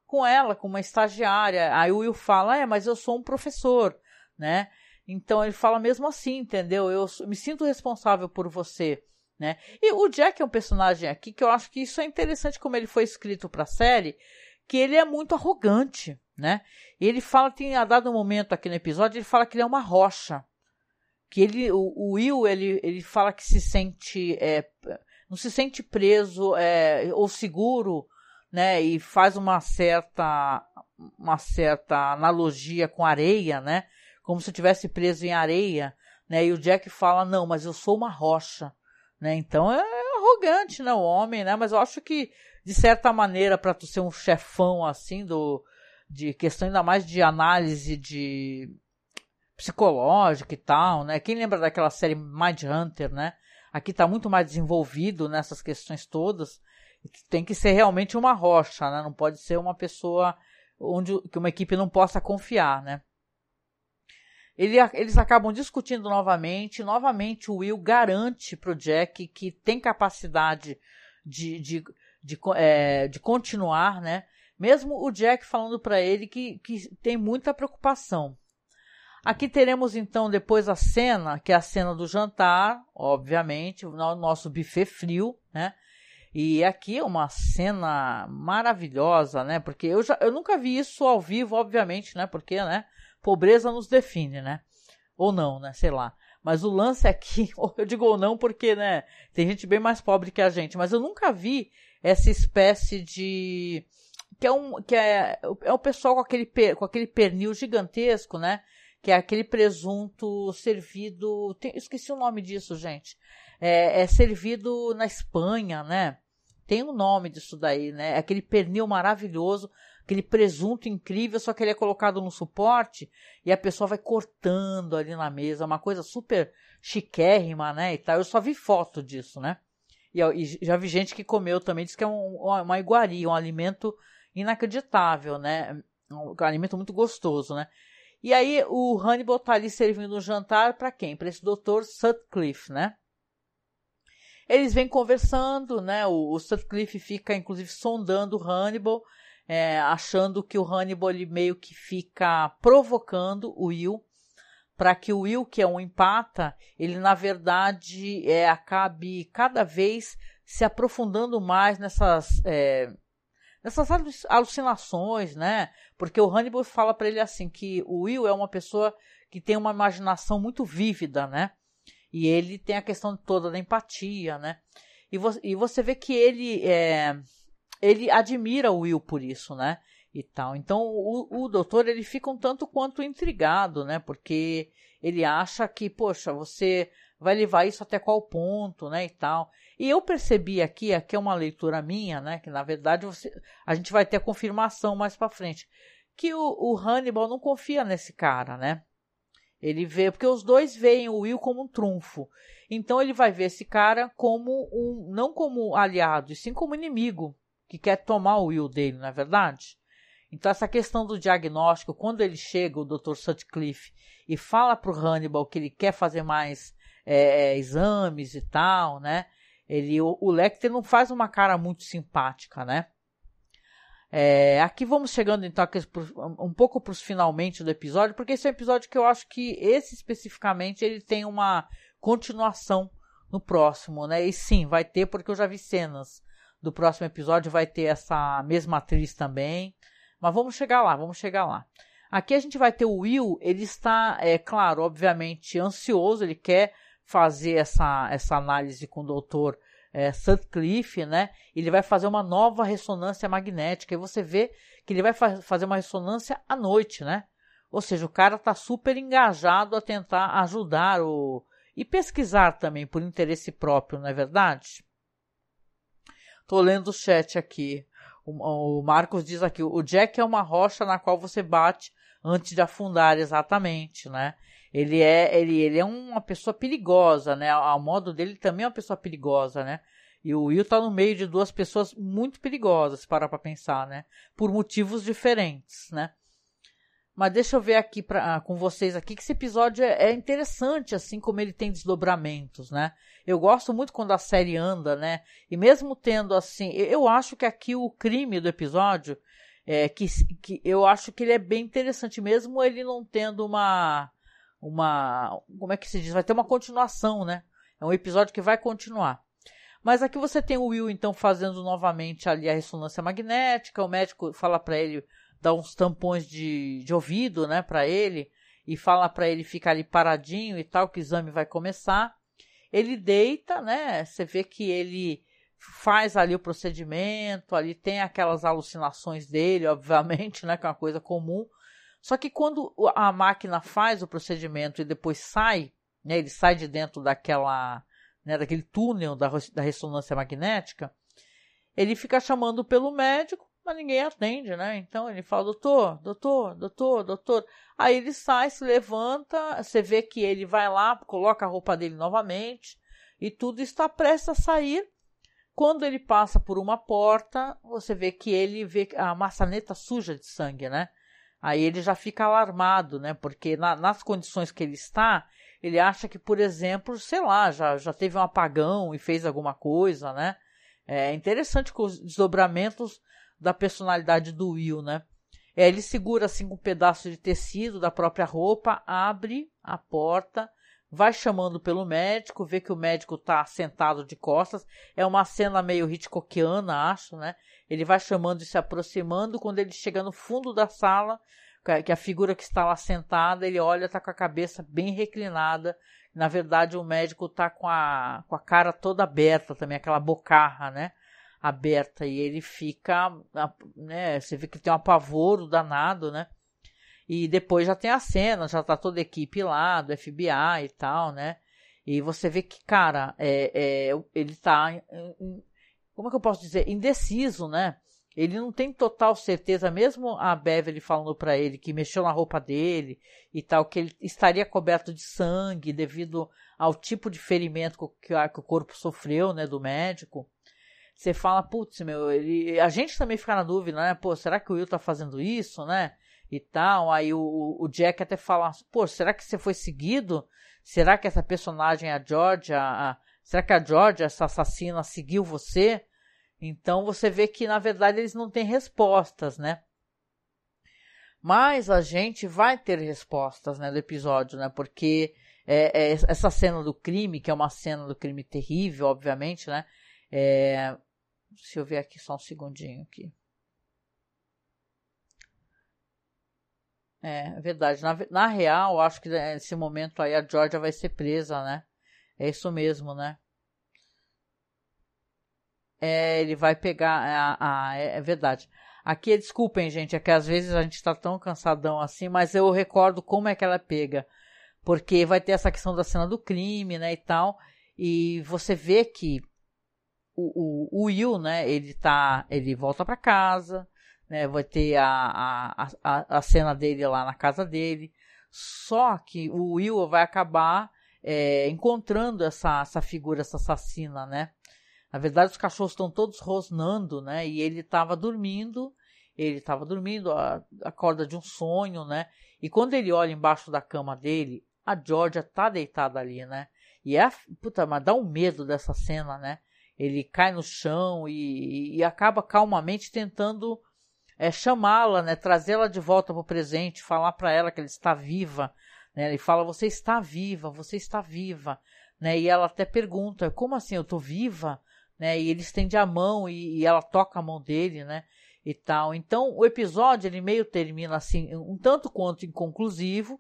com ela, com uma estagiária. Aí o Will fala: é, mas eu sou um professor, né? Então ele fala mesmo assim, entendeu? Eu me sinto responsável por você. Né? E o Jack é um personagem aqui que eu acho que isso é interessante como ele foi escrito para a série, que ele é muito arrogante, né? Ele fala, tem a dado momento aqui no episódio, ele fala que ele é uma rocha, que ele, o, o Will, ele, ele fala que se sente, é, não se sente preso é, ou seguro, né? E faz uma certa, uma certa analogia com areia, né? Como se estivesse preso em areia, né? E o Jack fala, não, mas eu sou uma rocha, né? Então é arrogante, né? O homem, né? Mas eu acho que, de certa maneira, para tu ser um chefão assim, do, de questão ainda mais de análise de psicológica e tal, né? Quem lembra daquela série Mind Hunter, né? Aqui está muito mais desenvolvido nessas questões todas. Tem que ser realmente uma rocha, né? Não pode ser uma pessoa onde que uma equipe não possa confiar, né? Ele, eles acabam discutindo novamente. Novamente, o Will garante para o Jack que tem capacidade de, de, de, é, de continuar, né? Mesmo o Jack falando para ele que, que tem muita preocupação. Aqui teremos então depois a cena, que é a cena do jantar, obviamente, o nosso buffet frio, né? E aqui é uma cena maravilhosa, né? Porque eu, já, eu nunca vi isso ao vivo, obviamente, né? Porque, né? Pobreza nos define, né? Ou não, né? Sei lá. Mas o lance aqui, <laughs> eu digo ou não porque, né? Tem gente bem mais pobre que a gente, mas eu nunca vi essa espécie de que é um que é, é o pessoal com aquele com aquele pernil gigantesco, né? que é aquele presunto servido. Tem, esqueci o nome disso, gente. É, é, servido na Espanha, né? Tem um nome disso daí, né? É aquele pernil maravilhoso, aquele presunto incrível, só que ele é colocado no suporte e a pessoa vai cortando ali na mesa, uma coisa super chiquérrima, né? E tal. Eu só vi foto disso, né? E, e já vi gente que comeu também, diz que é um, uma iguaria, um alimento inacreditável, né? Um alimento muito gostoso, né? E aí o Hannibal tá ali servindo um jantar para quem? Para esse doutor Sutcliffe, né? Eles vêm conversando, né? O, o Sutcliffe fica inclusive sondando o Hannibal, é, achando que o Hannibal meio que fica provocando o Will para que o Will, que é um empata, ele na verdade é, acabe cada vez se aprofundando mais nessas é, nessas alucinações, né? Porque o Hannibal fala para ele assim que o Will é uma pessoa que tem uma imaginação muito vívida, né? E ele tem a questão toda da empatia, né? E, vo e você vê que ele é, ele admira o Will por isso, né? E tal. Então o, o doutor ele fica um tanto quanto intrigado, né? Porque ele acha que, poxa, você vai levar isso até qual ponto, né? E tal. E eu percebi aqui, aqui é uma leitura minha, né? Que na verdade você, a gente vai ter a confirmação mais para frente, que o, o, Hannibal não confia nesse cara, né? Ele vê, porque os dois veem o Will como um trunfo. Então ele vai ver esse cara como um, não como aliado, e sim como inimigo, que quer tomar o Will dele, não é verdade? Então essa questão do diagnóstico, quando ele chega, o Dr. Sutcliffe, e fala para o Hannibal que ele quer fazer mais é, exames e tal, né? Ele, o, o Lecter não faz uma cara muito simpática, né? É, aqui vamos chegando então um pouco para os finalmente do episódio, porque esse é um episódio que eu acho que esse especificamente ele tem uma continuação no próximo, né? E sim, vai ter porque eu já vi cenas do próximo episódio, vai ter essa mesma atriz também. Mas vamos chegar lá, vamos chegar lá. Aqui a gente vai ter o Will, ele está, é claro, obviamente ansioso, ele quer fazer essa, essa análise com o doutor é, Sutcliffe, né? Ele vai fazer uma nova ressonância magnética e você vê que ele vai fa fazer uma ressonância à noite, né? Ou seja, o cara está super engajado a tentar ajudar o e pesquisar também por interesse próprio, não é verdade? Tô lendo o chat aqui. O, o Marcos diz aqui: o Jack é uma rocha na qual você bate antes de afundar, exatamente, né? ele é ele, ele é uma pessoa perigosa, né? Ao modo dele também é uma pessoa perigosa, né? E o Will tá no meio de duas pessoas muito perigosas, se parar para pensar, né? Por motivos diferentes, né? Mas deixa eu ver aqui pra, com vocês aqui que esse episódio é, é, interessante, assim como ele tem desdobramentos, né? Eu gosto muito quando a série anda, né? E mesmo tendo assim, eu acho que aqui o crime do episódio é que, que eu acho que ele é bem interessante, mesmo ele não tendo uma uma como é que se diz? Vai ter uma continuação, né? É um episódio que vai continuar. Mas aqui você tem o Will então fazendo novamente ali a ressonância magnética, o médico fala para ele dá uns tampões de, de ouvido, né, para ele e fala para ele ficar ali paradinho e tal, que o exame vai começar. Ele deita, né? Você vê que ele faz ali o procedimento, ali tem aquelas alucinações dele, obviamente, né, que é uma coisa comum. Só que quando a máquina faz o procedimento e depois sai, né, ele sai de dentro daquela, né, daquele túnel da, da ressonância magnética, ele fica chamando pelo médico mas ninguém atende, né? Então ele fala, doutor, doutor, doutor, doutor. Aí ele sai, se levanta, você vê que ele vai lá, coloca a roupa dele novamente e tudo está prestes a sair. Quando ele passa por uma porta, você vê que ele vê a maçaneta suja de sangue, né? Aí ele já fica alarmado, né? Porque na, nas condições que ele está, ele acha que, por exemplo, sei lá, já, já teve um apagão e fez alguma coisa, né? É interessante que os desdobramentos da personalidade do Will, né? É, ele segura assim um pedaço de tecido da própria roupa, abre a porta, vai chamando pelo médico, vê que o médico está sentado de costas. É uma cena meio Hitchcockiana, acho, né? Ele vai chamando e se aproximando. Quando ele chega no fundo da sala, que a figura que está lá sentada, ele olha, está com a cabeça bem reclinada. Na verdade, o médico está com a, com a cara toda aberta também, aquela bocarra, né? Aberta e ele fica, né, você vê que tem um apavoro danado, né? E depois já tem a cena, já tá toda a equipe lá do FBI e tal, né? E você vê que, cara, é, é, ele tá, como é que eu posso dizer, indeciso, né? Ele não tem total certeza, mesmo a Beverly falando para ele que mexeu na roupa dele e tal, que ele estaria coberto de sangue devido ao tipo de ferimento que, que o corpo sofreu, né, do médico você fala, putz, meu, ele, a gente também fica na dúvida, né? Pô, será que o Will tá fazendo isso, né? E tal. Aí o, o Jack até fala, pô, será que você foi seguido? Será que essa personagem, a Georgia, a, será que a Georgia, essa assassina, seguiu você? Então você vê que na verdade eles não têm respostas, né? Mas a gente vai ter respostas, né, do episódio, né? Porque é, é, essa cena do crime, que é uma cena do crime terrível, obviamente, né? É, Deixa eu ver aqui só um segundinho aqui. É, é verdade. Na, na real, acho que nesse momento aí a Georgia vai ser presa, né? É isso mesmo, né? É, ele vai pegar. A, a, é, é verdade. Aqui, desculpem, gente, é que às vezes a gente tá tão cansadão assim, mas eu recordo como é que ela pega. Porque vai ter essa questão da cena do crime, né, e tal. E você vê que o, o, o Will, né, ele tá, ele volta para casa, né, vai ter a, a, a, cena dele lá na casa dele, só que o Will vai acabar é, encontrando essa, essa figura, essa assassina, né, na verdade os cachorros estão todos rosnando, né, e ele estava dormindo, ele estava dormindo, acorda de um sonho, né, e quando ele olha embaixo da cama dele, a Georgia tá deitada ali, né, e é, puta, mas dá um medo dessa cena, né, ele cai no chão e, e acaba calmamente tentando é, chamá-la, né, trazê-la de volta para o presente, falar para ela que ela está viva. Né, ele fala: Você está viva, você está viva. Né, e ela até pergunta: Como assim eu estou viva? Né, e ele estende a mão e, e ela toca a mão dele, né? E tal. Então o episódio ele meio termina assim, um tanto quanto inconclusivo,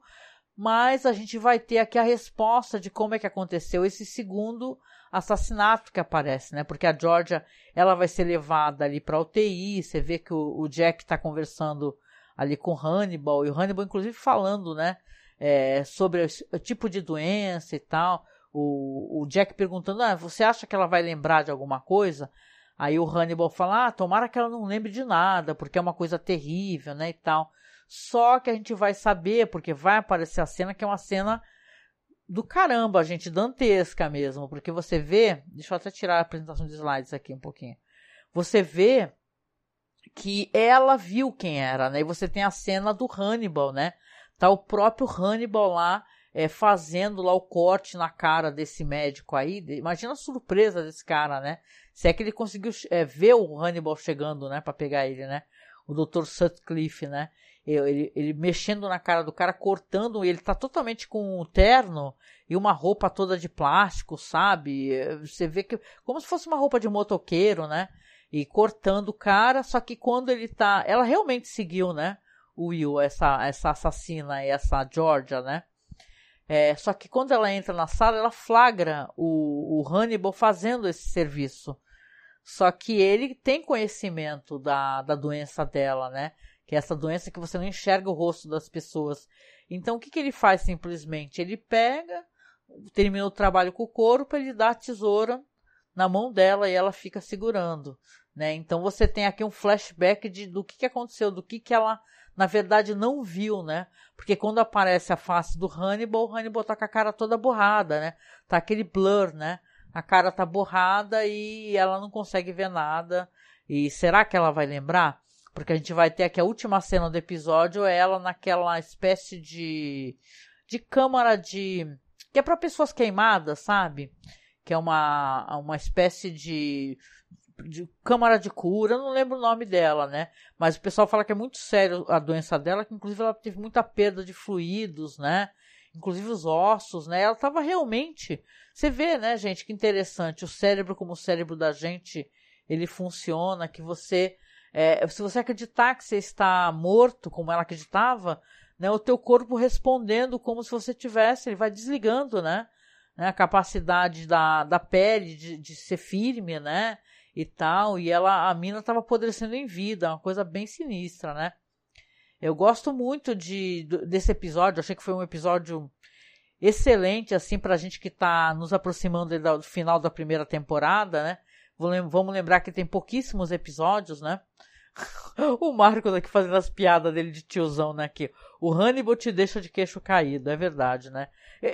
mas a gente vai ter aqui a resposta de como é que aconteceu esse segundo assassinato que aparece, né? Porque a Georgia, ela vai ser levada ali para UTI, você vê que o, o Jack está conversando ali com Hannibal, e o Hannibal inclusive falando, né, é, sobre o tipo de doença e tal. O, o Jack perguntando, ah, você acha que ela vai lembrar de alguma coisa? Aí o Hannibal fala, ah, tomara que ela não lembre de nada, porque é uma coisa terrível, né, e tal. Só que a gente vai saber, porque vai aparecer a cena que é uma cena do caramba, gente, dantesca mesmo, porque você vê, deixa eu até tirar a apresentação de slides aqui um pouquinho. Você vê que ela viu quem era, né? E você tem a cena do Hannibal, né? Tá o próprio Hannibal lá é, fazendo lá o corte na cara desse médico aí. Imagina a surpresa desse cara, né? Se é que ele conseguiu é, ver o Hannibal chegando, né? Pra pegar ele, né? O Dr. Sutcliffe, né? Ele, ele, mexendo na cara do cara, cortando ele, tá totalmente com um terno e uma roupa toda de plástico, sabe? Você vê que como se fosse uma roupa de motoqueiro, né? E cortando o cara, só que quando ele tá, ela realmente seguiu, né? O Will, essa essa assassina, essa Georgia, né? É, só que quando ela entra na sala, ela flagra o, o Hannibal fazendo esse serviço. Só que ele tem conhecimento da, da doença dela, né? Que é essa doença que você não enxerga o rosto das pessoas. Então o que, que ele faz simplesmente? Ele pega, termina o trabalho com o corpo, ele dá a tesoura na mão dela e ela fica segurando. Né? Então você tem aqui um flashback de, do que, que aconteceu, do que, que ela na verdade não viu, né? Porque quando aparece a face do Hannibal, o Hannibal tá com a cara toda borrada, né? Tá aquele blur, né? A cara tá borrada e ela não consegue ver nada. E será que ela vai lembrar? Porque a gente vai ter aqui a última cena do episódio, é ela naquela espécie de de câmara de que é para pessoas queimadas, sabe? Que é uma uma espécie de de câmara de cura, não lembro o nome dela, né? Mas o pessoal fala que é muito sério a doença dela, que inclusive ela teve muita perda de fluidos, né? Inclusive os ossos, né? Ela estava realmente. Você vê, né, gente, que interessante. O cérebro, como o cérebro da gente, ele funciona, que você. É, se você acreditar que você está morto, como ela acreditava, né, o teu corpo respondendo como se você tivesse, ele vai desligando, né? né a capacidade da, da pele de, de ser firme, né? e tal, e ela, a mina estava apodrecendo em vida, uma coisa bem sinistra, né? Eu gosto muito de, desse episódio, achei que foi um episódio excelente, assim, pra gente que tá nos aproximando do final da primeira temporada, né? Vamos lembrar que tem pouquíssimos episódios, né? <laughs> o Marcos aqui fazendo as piadas dele de tiozão, né? Aqui. O Hannibal te deixa de queixo caído, é verdade, né?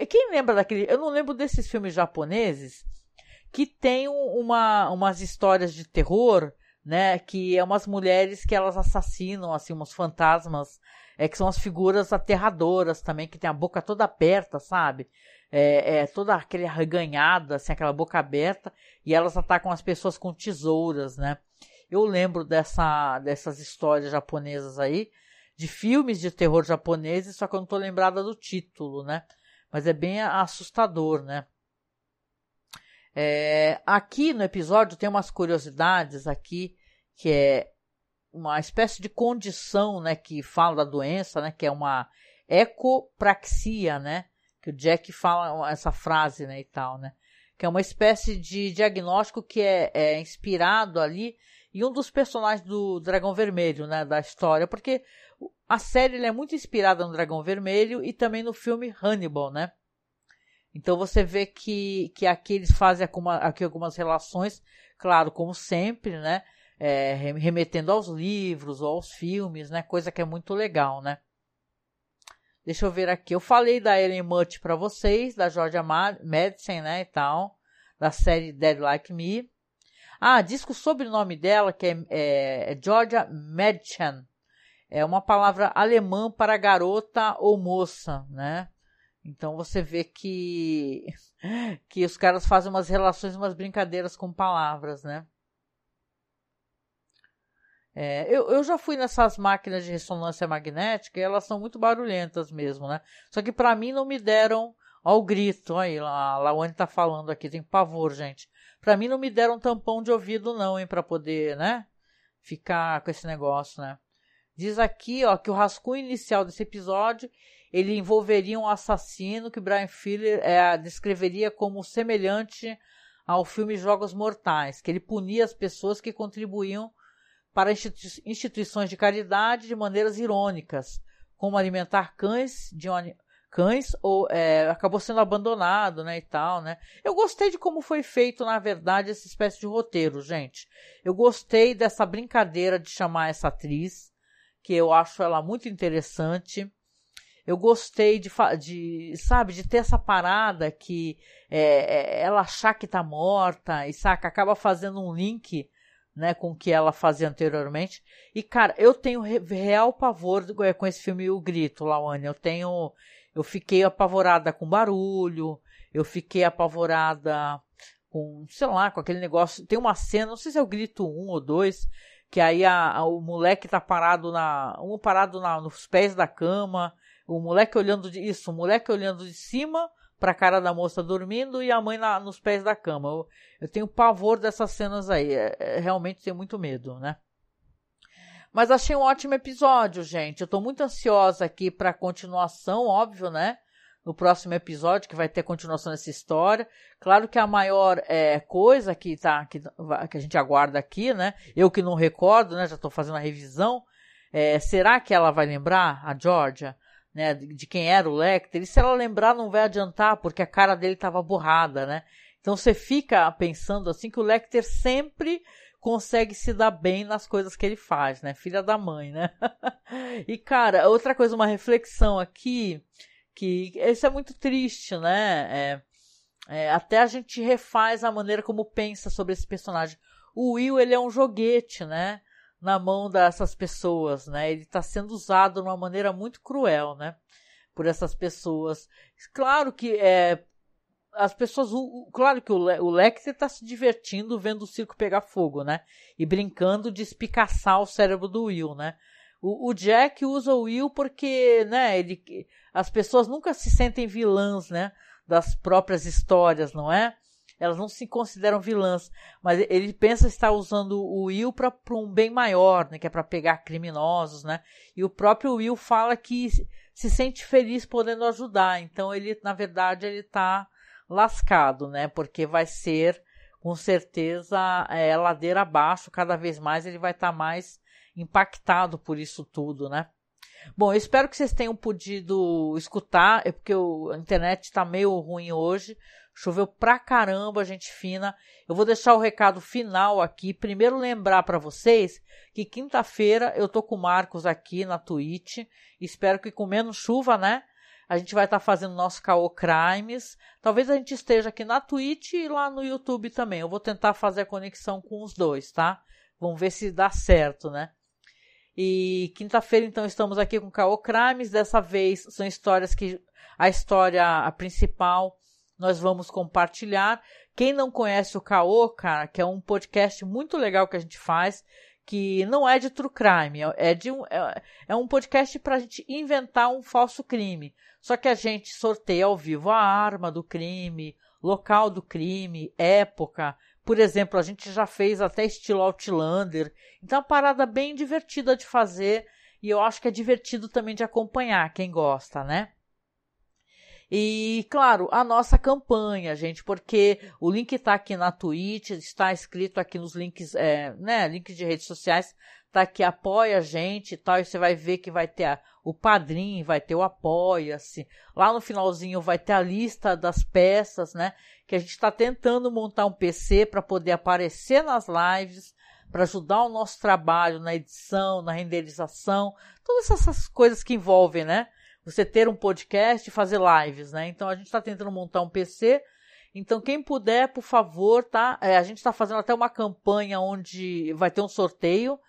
Quem lembra daquele. Eu não lembro desses filmes japoneses que tem uma, umas histórias de terror, né? Que é umas mulheres que elas assassinam, assim, uns fantasmas, é, que são as figuras aterradoras também, que tem a boca toda aberta, sabe? É, é toda aquele arreganhada, assim, aquela boca aberta, e elas atacam as pessoas com tesouras, né? Eu lembro dessa, dessas histórias japonesas aí, de filmes de terror japoneses, só que eu não tô lembrada do título, né? Mas é bem assustador, né? É, aqui no episódio tem umas curiosidades aqui, que é uma espécie de condição, né, que fala da doença, né, que é uma ecopraxia, né, que o Jack fala essa frase, né, e tal, né, que é uma espécie de diagnóstico que é, é inspirado ali em um dos personagens do Dragão Vermelho, né, da história, porque a série é muito inspirada no Dragão Vermelho e também no filme Hannibal, né, então você vê que, que aqui eles fazem aqui algumas relações, claro, como sempre, né? É, remetendo aos livros ou aos filmes, né? Coisa que é muito legal, né? Deixa eu ver aqui. Eu falei da Ellen Mutt para vocês, da Georgia Madison, né, e tal, da série Dead Like Me. Ah, diz que o sobrenome dela, que é, é, é Georgia Madchen, é uma palavra alemã para garota ou moça, né? Então você vê que <laughs> que os caras fazem umas relações, umas brincadeiras com palavras, né? É, eu, eu já fui nessas máquinas de ressonância magnética e elas são muito barulhentas mesmo, né? Só que para mim não me deram ao grito, aí a Lawane tá falando aqui, tem pavor, gente. Para mim não me deram tampão de ouvido não, hein, para poder, né, ficar com esse negócio, né? Diz aqui, ó, que o rascunho inicial desse episódio ele envolveria um assassino que Brian Fuller é, descreveria como semelhante ao filme Jogos Mortais, que ele punia as pessoas que contribuíam para instituições de caridade de maneiras irônicas, como alimentar cães de cães ou é, acabou sendo abandonado, né, e tal, né? Eu gostei de como foi feito, na verdade, essa espécie de roteiro, gente. Eu gostei dessa brincadeira de chamar essa atriz, que eu acho ela muito interessante. Eu gostei de, de, sabe, de ter essa parada que é, é, ela achar que tá morta e saca, acaba fazendo um link né, com o que ela fazia anteriormente. E, cara, eu tenho real pavor é, com esse filme O Grito, Lawane. Eu tenho. Eu fiquei apavorada com barulho, eu fiquei apavorada com, sei lá, com aquele negócio. Tem uma cena, não sei se é o Grito 1 ou 2, que aí a, a, o moleque tá parado na. Um parado na, nos pés da cama, o moleque olhando de. Isso, o moleque olhando de cima para a cara da moça dormindo e a mãe nos pés da cama. Eu, eu tenho pavor dessas cenas aí. É, é, realmente tenho muito medo, né? Mas achei um ótimo episódio, gente. Eu tô muito ansiosa aqui para continuação, óbvio, né? No próximo episódio, que vai ter continuação dessa história. Claro que a maior é, coisa que, tá, que, que a gente aguarda aqui, né? Eu que não recordo, né? Já tô fazendo a revisão. É, será que ela vai lembrar a Georgia? Né, de quem era o Lecter, e se ela lembrar não vai adiantar, porque a cara dele estava borrada, né? Então você fica pensando assim que o Lecter sempre consegue se dar bem nas coisas que ele faz, né? Filha da mãe, né? <laughs> e cara, outra coisa, uma reflexão aqui, que isso é muito triste, né? É, é, até a gente refaz a maneira como pensa sobre esse personagem. O Will, ele é um joguete, né? Na mão dessas pessoas, né? Ele está sendo usado de uma maneira muito cruel, né? Por essas pessoas. Claro que é, as pessoas, claro que o, Le, o Lecter está se divertindo vendo o circo pegar fogo, né? E brincando de espicaçar o cérebro do Will, né? O, o, Jack usa o Will porque, né? Ele, as pessoas nunca se sentem vilãs, né? Das próprias histórias, não é? Elas não se consideram vilãs, mas ele pensa estar usando o Will para um bem maior, né, que é para pegar criminosos, né? E o próprio Will fala que se sente feliz podendo ajudar, então ele, na verdade, ele está lascado, né? Porque vai ser, com certeza, é, ladeira abaixo, cada vez mais ele vai estar tá mais impactado por isso tudo, né? Bom, eu espero que vocês tenham podido escutar, é porque a internet está meio ruim hoje. Choveu pra caramba, gente fina. Eu vou deixar o recado final aqui. Primeiro lembrar para vocês que quinta-feira eu tô com o Marcos aqui na Twitch. Espero que com menos chuva, né? A gente vai estar tá fazendo nosso Caô Crimes. Talvez a gente esteja aqui na Twitch e lá no YouTube também. Eu vou tentar fazer a conexão com os dois, tá? Vamos ver se dá certo, né? E quinta-feira, então, estamos aqui com Caô Crimes. Dessa vez são histórias que. A história a principal nós vamos compartilhar. Quem não conhece o Caô, cara, que é um podcast muito legal que a gente faz, que não é de true crime, é, de um, é, é um podcast para a gente inventar um falso crime. Só que a gente sorteia ao vivo a arma do crime, local do crime, época. Por exemplo, a gente já fez até estilo Outlander. Então é uma parada bem divertida de fazer e eu acho que é divertido também de acompanhar quem gosta, né? E, claro, a nossa campanha, gente, porque o link está aqui na Twitch, está escrito aqui nos links, é, né, links de redes sociais, tá aqui, apoia a gente e tal, e você vai ver que vai ter a, o padrinho, vai ter o apoia-se. Lá no finalzinho vai ter a lista das peças, né, que a gente está tentando montar um PC para poder aparecer nas lives, para ajudar o nosso trabalho na edição, na renderização, todas essas coisas que envolvem, né, você ter um podcast e fazer lives, né? Então a gente está tentando montar um PC. Então quem puder, por favor, tá? É, a gente está fazendo até uma campanha onde vai ter um sorteio.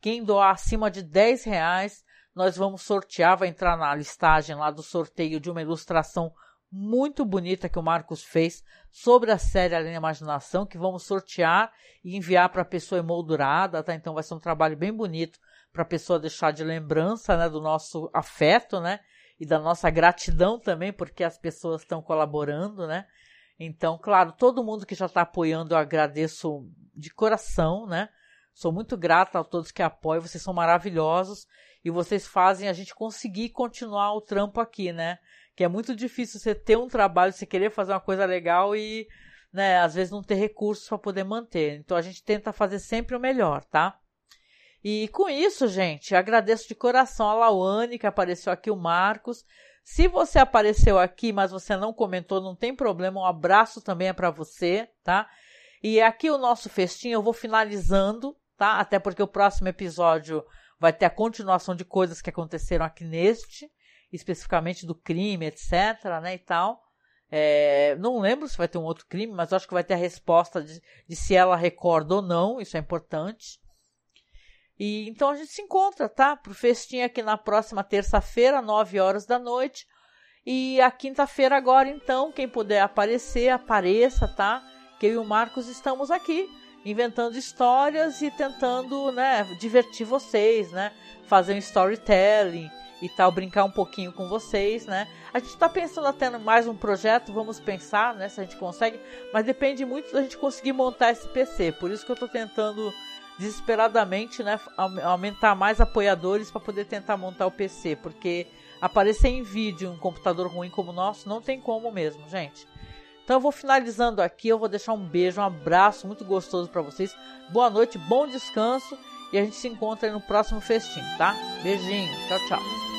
Quem doar acima de 10 reais, nós vamos sortear, vai entrar na listagem lá do sorteio de uma ilustração muito bonita que o Marcos fez sobre a série Além da Imaginação, que vamos sortear e enviar para a pessoa emoldurada, tá? Então vai ser um trabalho bem bonito para a pessoa deixar de lembrança, né, do nosso afeto, né? E da nossa gratidão também, porque as pessoas estão colaborando, né? Então, claro, todo mundo que já está apoiando, eu agradeço de coração, né? Sou muito grata a todos que apoiam, vocês são maravilhosos e vocês fazem a gente conseguir continuar o trampo aqui, né? Que é muito difícil você ter um trabalho, você querer fazer uma coisa legal e, né, às vezes não ter recursos para poder manter. Então a gente tenta fazer sempre o melhor, tá? E com isso, gente, agradeço de coração a Lauane, que apareceu aqui, o Marcos. Se você apareceu aqui, mas você não comentou, não tem problema, um abraço também é para você, tá? E aqui o nosso festinho eu vou finalizando, tá? Até porque o próximo episódio vai ter a continuação de coisas que aconteceram aqui neste, especificamente do crime, etc, né, e tal. É, não lembro se vai ter um outro crime, mas acho que vai ter a resposta de, de se ela recorda ou não, isso é importante. E então a gente se encontra, tá? Pro festinho aqui na próxima terça-feira, 9 horas da noite. E a quinta-feira agora, então, quem puder aparecer, apareça, tá? Que eu e o Marcos estamos aqui inventando histórias e tentando, né, divertir vocês, né? Fazer um storytelling e tal, brincar um pouquinho com vocês, né? A gente está pensando até mais um projeto, vamos pensar, né, se a gente consegue, mas depende muito da gente conseguir montar esse PC. Por isso que eu estou tentando desesperadamente, né, aumentar mais apoiadores para poder tentar montar o PC, porque aparecer em vídeo um computador ruim como o nosso não tem como mesmo, gente. Então eu vou finalizando aqui, eu vou deixar um beijo, um abraço muito gostoso para vocês. Boa noite, bom descanso e a gente se encontra no próximo festim, tá? Beijinho, tchau, tchau.